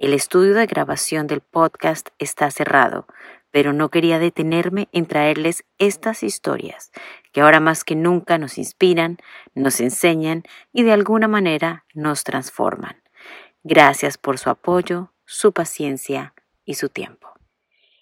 El estudio de grabación del podcast está cerrado, pero no quería detenerme en traerles estas historias que ahora más que nunca nos inspiran, nos enseñan y de alguna manera nos transforman. Gracias por su apoyo, su paciencia y su tiempo.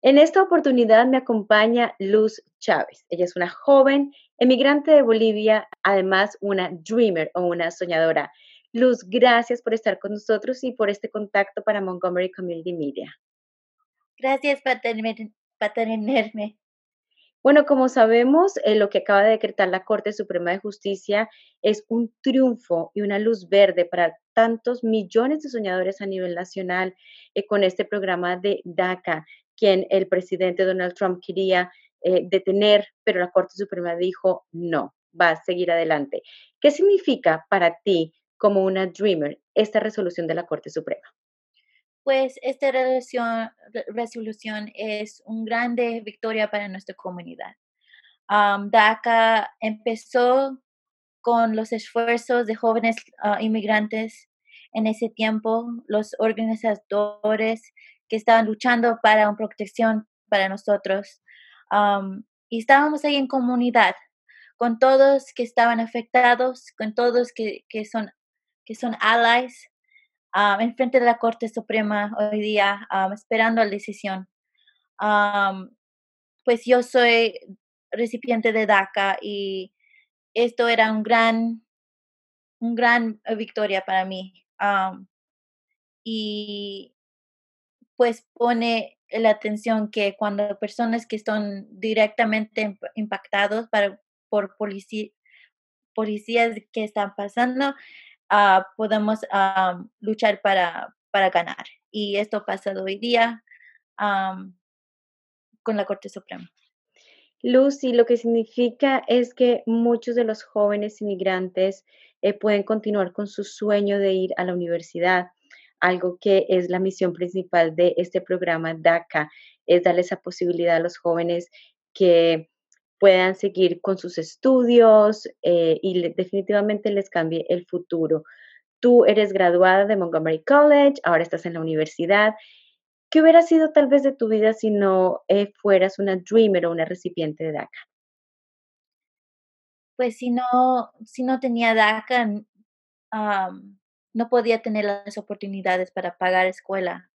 En esta oportunidad me acompaña Luz Chávez. Ella es una joven emigrante de Bolivia, además una dreamer o una soñadora. Luz, gracias por estar con nosotros y por este contacto para Montgomery Community Media. Gracias por tenerme. Bueno, como sabemos, eh, lo que acaba de decretar la Corte Suprema de Justicia es un triunfo y una luz verde para tantos millones de soñadores a nivel nacional eh, con este programa de DACA, quien el presidente Donald Trump quería eh, detener, pero la Corte Suprema dijo no, va a seguir adelante. ¿Qué significa para ti como una dreamer esta resolución de la Corte Suprema? pues esta resolución, resolución es una grande victoria para nuestra comunidad. DACA empezó con los esfuerzos de jóvenes ah, inmigrantes en ese tiempo, los organizadores que estaban luchando para una protección para nosotros. y estábamos ahí en comunidad, con todos que estaban afectados, con todos que, que son, que son allies um, en frente de la Corte Suprema hoy día esperando la decisión. pues yo soy recipiente de DACA y esto era un gran, un gran eh, victoria para mí. y pues pone la atención que cuando personas que están directamente impactados para, por policías que están pasando, uh, podemos luchar para, para ganar. Y esto ha pasado hoy día con la Corte Suprema. Lucy, lo que significa es que muchos de los jóvenes inmigrantes eh, pueden continuar con su sueño de ir a la universidad, algo que es la misión principal de este programa DACA, es darle esa posibilidad a los jóvenes que puedan seguir con sus estudios eh, y definitivamente les cambie el futuro. Tú eres graduada de Montgomery College, ahora estás en la universidad. ¿Qué hubiera sido tal vez de tu vida si no eh, fueras una dreamer o una recipiente de DACA? Pues si no, si no tenía DACA, no podía tener las oportunidades para pagar escuela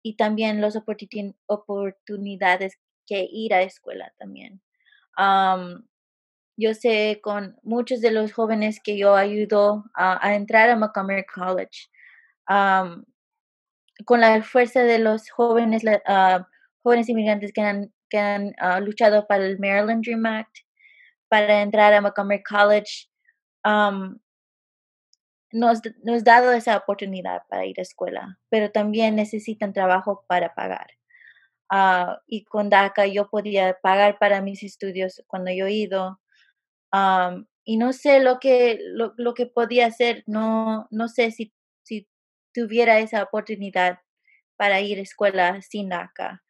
y también las oportunidades que ir a escuela también yo sé con muchos de los jóvenes que yo ayudo a, entrar a Montgomery College, con la fuerza de los jóvenes, uh, jóvenes inmigrantes que han, que han uh, luchado para el Maryland Dream Act, para entrar a Montgomery College, nos, nos dado esa oportunidad para ir a escuela, pero también necesitan trabajo para pagar. Ah, y con DACA yo podía pagar para mis estudios cuando yo ido. y no sé lo que, lo, lo, que podía hacer, no, no sé si, si tuviera esa oportunidad para ir a escuela sin DACA.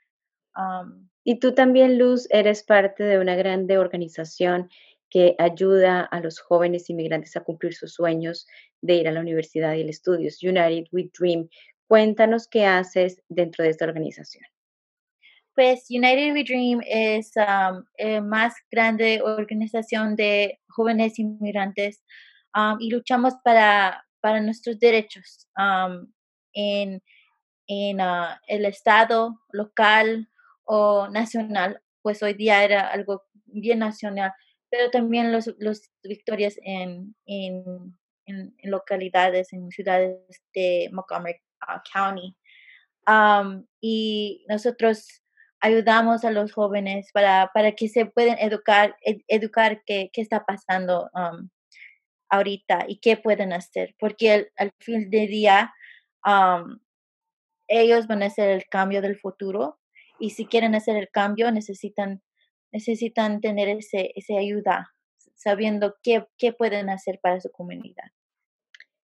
y tú también, Luz, eres parte de una grande organización que ayuda a los jóvenes inmigrantes a cumplir sus sueños de ir a la universidad y el estudios, United We Dream. Cuéntanos qué haces dentro de esta organización. Pues United We Dream es la eh, más grande organización de jóvenes inmigrantes y luchamos para, para nuestros derechos en, en ah, el estado, local o nacional. Pues hoy día era algo bien nacional, pero también las los victorias en, en, localidades, en ciudades de Montgomery ah, County. y nosotros ayudamos a los jóvenes para, para que se puedan educar, educar qué, qué, está pasando um, ahorita y qué pueden hacer, porque al fin del día um, ellos van a ser el cambio del futuro y si quieren hacer el cambio necesitan, necesitan tener ese, esa ayuda, sabiendo qué, qué pueden hacer para su comunidad.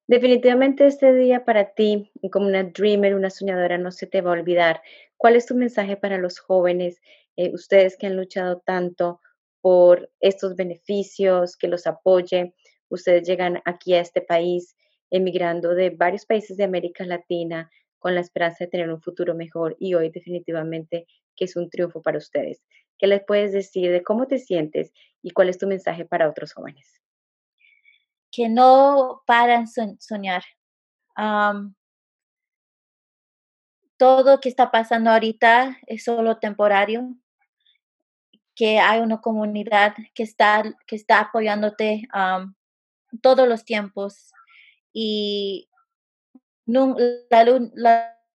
Definitivamente este día para ti, como una dreamer, una soñadora, no se te va a olvidar. ¿Cuál es tu mensaje para los jóvenes, eh, ustedes que han luchado tanto por estos beneficios, que los apoye? Ustedes llegan aquí a este país emigrando de varios países de América Latina con la esperanza de tener un futuro mejor y hoy definitivamente que es un triunfo para ustedes. ¿Qué les puedes decir de cómo te sientes y cuál es tu mensaje para otros jóvenes? Que no paran soñar. Todo que está pasando ahorita es solo temporario, que hay una comunidad que está, que está apoyándote todos los tiempos y la,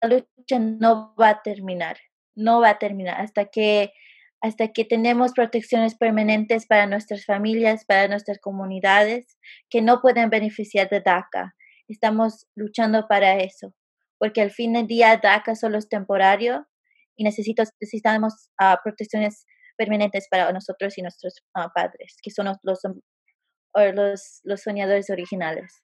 lucha no va a terminar, no va a terminar hasta que hasta que tenemos protecciones permanentes para nuestras familias, para nuestras comunidades que no pueden beneficiar de DACA. Estamos luchando para eso, porque al fin del día DACA solo es temporario y necesitamos uh, protecciones permanentes para nosotros y nuestros ah, padres, que son los, los, los soñadores originales.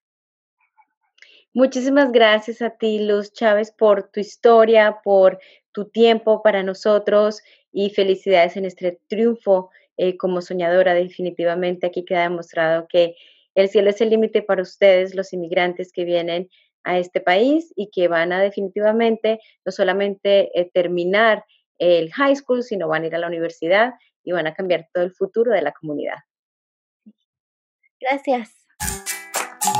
Muchísimas gracias a ti, Luz Chávez, por tu historia, por tu tiempo para nosotros y felicidades en este triunfo eh, como soñadora. Definitivamente aquí queda demostrado que el cielo es el límite para ustedes, los inmigrantes que vienen a este país y que van a definitivamente no solamente eh, terminar el high school, sino van a ir a la universidad y van a cambiar todo el futuro de la comunidad. Gracias.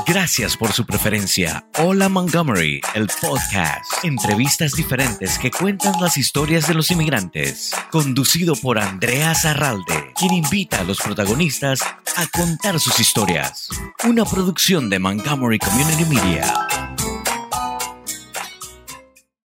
Gracias por su preferencia. Hola Montgomery, el podcast. Entrevistas diferentes que cuentan las historias de los inmigrantes. Conducido por Andrea Zarralde, quien invita a los protagonistas a contar sus historias. Una producción de Montgomery Community Media.